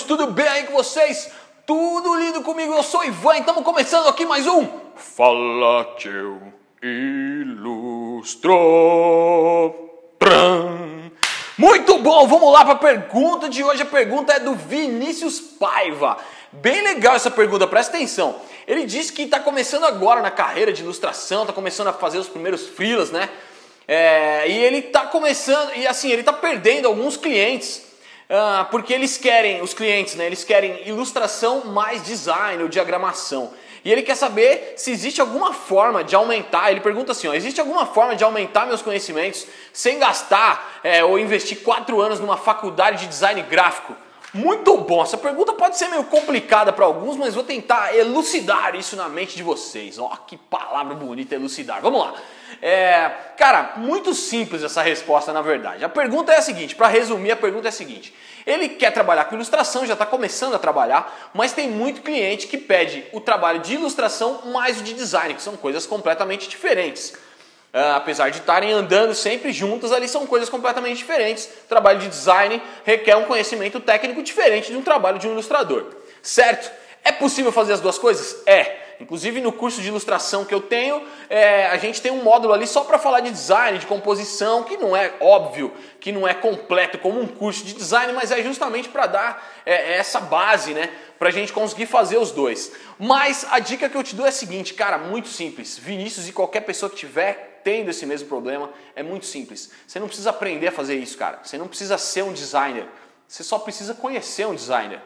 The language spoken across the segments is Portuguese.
tudo bem aí com vocês? Tudo lindo comigo, eu sou Ivan e estamos começando aqui mais um Fala que eu ilustro. Tram. Muito bom, vamos lá para a pergunta de hoje. A pergunta é do Vinícius Paiva. Bem legal essa pergunta, presta atenção. Ele disse que está começando agora na carreira de ilustração, está começando a fazer os primeiros freelas, né? É, e ele está começando, e assim, ele está perdendo alguns clientes ah, porque eles querem, os clientes, né, eles querem ilustração mais design ou diagramação. E ele quer saber se existe alguma forma de aumentar. Ele pergunta assim: ó, existe alguma forma de aumentar meus conhecimentos sem gastar é, ou investir quatro anos numa faculdade de design gráfico? Muito bom. Essa pergunta pode ser meio complicada para alguns, mas vou tentar elucidar isso na mente de vocês. Ó, que palavra bonita elucidar. Vamos lá. É, cara, muito simples essa resposta, na verdade. A pergunta é a seguinte: para resumir, a pergunta é a seguinte: ele quer trabalhar com ilustração, já está começando a trabalhar, mas tem muito cliente que pede o trabalho de ilustração mais o de design, que são coisas completamente diferentes. Uh, apesar de estarem andando sempre juntas, ali são coisas completamente diferentes. O trabalho de design requer um conhecimento técnico diferente de um trabalho de um ilustrador. Certo? É possível fazer as duas coisas? É. Inclusive no curso de ilustração que eu tenho, é, a gente tem um módulo ali só para falar de design, de composição, que não é óbvio, que não é completo como um curso de design, mas é justamente para dar é, essa base, né? Para a gente conseguir fazer os dois. Mas a dica que eu te dou é a seguinte, cara, muito simples. Vinícius e qualquer pessoa que tiver tendo esse mesmo problema, é muito simples. Você não precisa aprender a fazer isso, cara. Você não precisa ser um designer. Você só precisa conhecer um designer.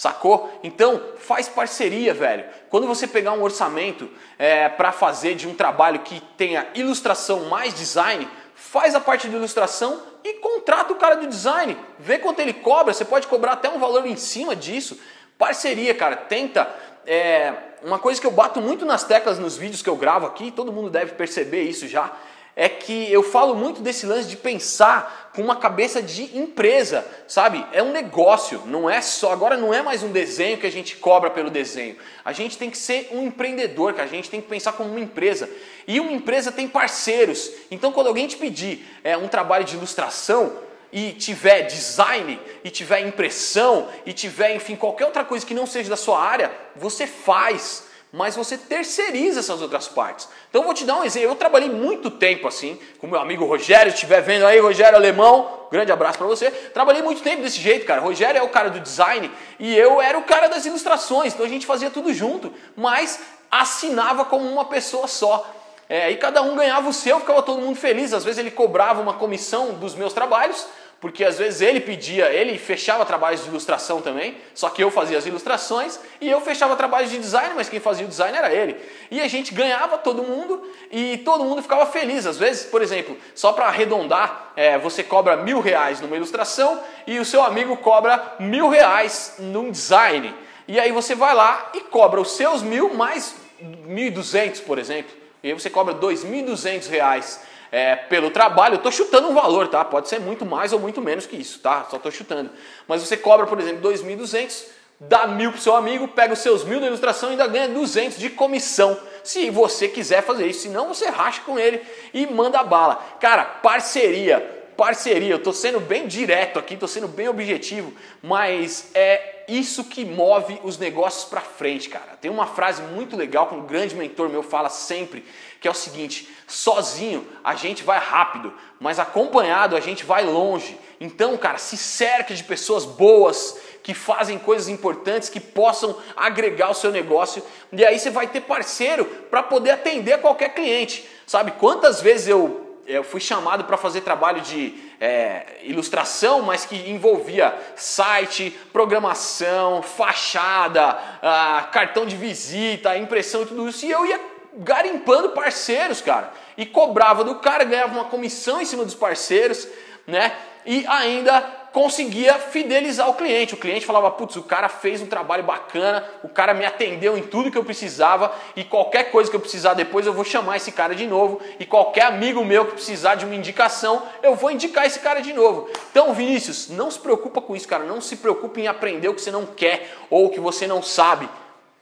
Sacou? Então, faz parceria, velho. Quando você pegar um orçamento é, para fazer de um trabalho que tenha ilustração mais design, faz a parte de ilustração e contrata o cara do design. Vê quanto ele cobra, você pode cobrar até um valor em cima disso. Parceria, cara. Tenta é, uma coisa que eu bato muito nas teclas nos vídeos que eu gravo aqui, todo mundo deve perceber isso já, é que eu falo muito desse lance de pensar com uma cabeça de empresa, sabe? É um negócio, não é só, agora não é mais um desenho que a gente cobra pelo desenho. A gente tem que ser um empreendedor, que a gente tem que pensar como uma empresa. E uma empresa tem parceiros. Então quando alguém te pedir é, um trabalho de ilustração, e tiver design, e tiver impressão, e tiver, enfim, qualquer outra coisa que não seja da sua área, você faz, mas você terceiriza essas outras partes. Então eu vou te dar um exemplo. Eu trabalhei muito tempo assim, com meu amigo Rogério, se estiver vendo aí, Rogério Alemão, grande abraço para você. Trabalhei muito tempo desse jeito, cara. Rogério é o cara do design e eu era o cara das ilustrações, então a gente fazia tudo junto, mas assinava como uma pessoa só. É, e cada um ganhava o seu, ficava todo mundo feliz. Às vezes ele cobrava uma comissão dos meus trabalhos, porque às vezes ele pedia, ele fechava trabalhos de ilustração também, só que eu fazia as ilustrações e eu fechava trabalhos de design, mas quem fazia o design era ele. E a gente ganhava todo mundo e todo mundo ficava feliz. Às vezes, por exemplo, só para arredondar, é, você cobra mil reais numa ilustração e o seu amigo cobra mil reais num design. E aí você vai lá e cobra os seus mil mais mil e duzentos, por exemplo. E aí você cobra dois mil e duzentos reais é, pelo trabalho, eu estou chutando um valor, tá? Pode ser muito mais ou muito menos que isso, tá? Só estou chutando. Mas você cobra, por exemplo, 2.200, dá mil para seu amigo, pega os seus mil da ilustração e ainda ganha 200 de comissão. Se você quiser fazer isso, senão você racha com ele e manda bala. Cara, parceria parceria. Eu estou sendo bem direto aqui, estou sendo bem objetivo, mas é isso que move os negócios para frente, cara. Tem uma frase muito legal que um grande mentor meu fala sempre, que é o seguinte: sozinho a gente vai rápido, mas acompanhado a gente vai longe. Então, cara, se cerque de pessoas boas que fazem coisas importantes que possam agregar o seu negócio, e aí você vai ter parceiro para poder atender qualquer cliente. Sabe quantas vezes eu eu fui chamado para fazer trabalho de é, ilustração, mas que envolvia site, programação, fachada, ah, cartão de visita, impressão e tudo isso. E eu ia garimpando parceiros, cara. E cobrava do cara, ganhava uma comissão em cima dos parceiros, né? E ainda conseguia fidelizar o cliente. O cliente falava: putz, o cara fez um trabalho bacana, o cara me atendeu em tudo que eu precisava e qualquer coisa que eu precisar depois eu vou chamar esse cara de novo. E qualquer amigo meu que precisar de uma indicação, eu vou indicar esse cara de novo. Então, Vinícius, não se preocupa com isso, cara. Não se preocupe em aprender o que você não quer ou o que você não sabe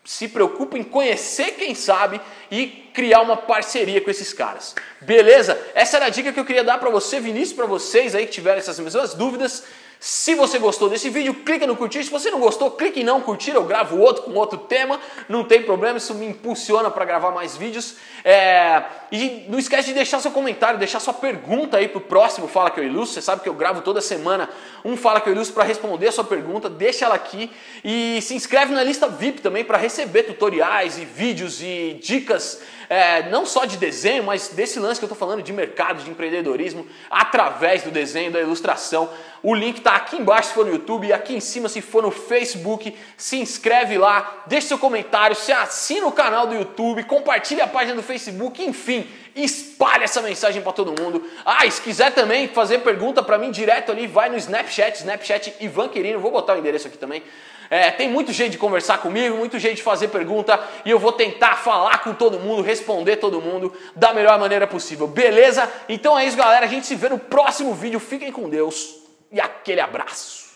se preocupa em conhecer quem sabe e criar uma parceria com esses caras. Beleza? Essa era a dica que eu queria dar para você, Vinícius, para vocês aí que tiveram essas mesmas dúvidas. Se você gostou desse vídeo, clica no curtir. Se você não gostou, clique em não curtir. Eu gravo outro com outro tema. Não tem problema, isso me impulsiona para gravar mais vídeos. É... E não esquece de deixar seu comentário, deixar sua pergunta aí pro próximo Fala Que Eu Ilustro. Você sabe que eu gravo toda semana um Fala Que Eu Ilustro para responder a sua pergunta. Deixa ela aqui. E se inscreve na lista VIP também para receber tutoriais e vídeos e dicas é, não só de desenho, mas desse lance que eu estou falando de mercado, de empreendedorismo, através do desenho, da ilustração. O link está aqui embaixo se for no YouTube e aqui em cima se for no Facebook. Se inscreve lá, deixe seu comentário, se assina o canal do YouTube, compartilhe a página do Facebook, enfim, espalhe essa mensagem para todo mundo. Ah, e se quiser também fazer pergunta para mim direto ali, vai no Snapchat, Snapchat Ivan Quirino, vou botar o endereço aqui também. É, tem muito jeito de conversar comigo, muito jeito de fazer pergunta e eu vou tentar falar com todo mundo, responder todo mundo da melhor maneira possível, beleza? Então é isso, galera. A gente se vê no próximo vídeo. Fiquem com Deus e aquele abraço.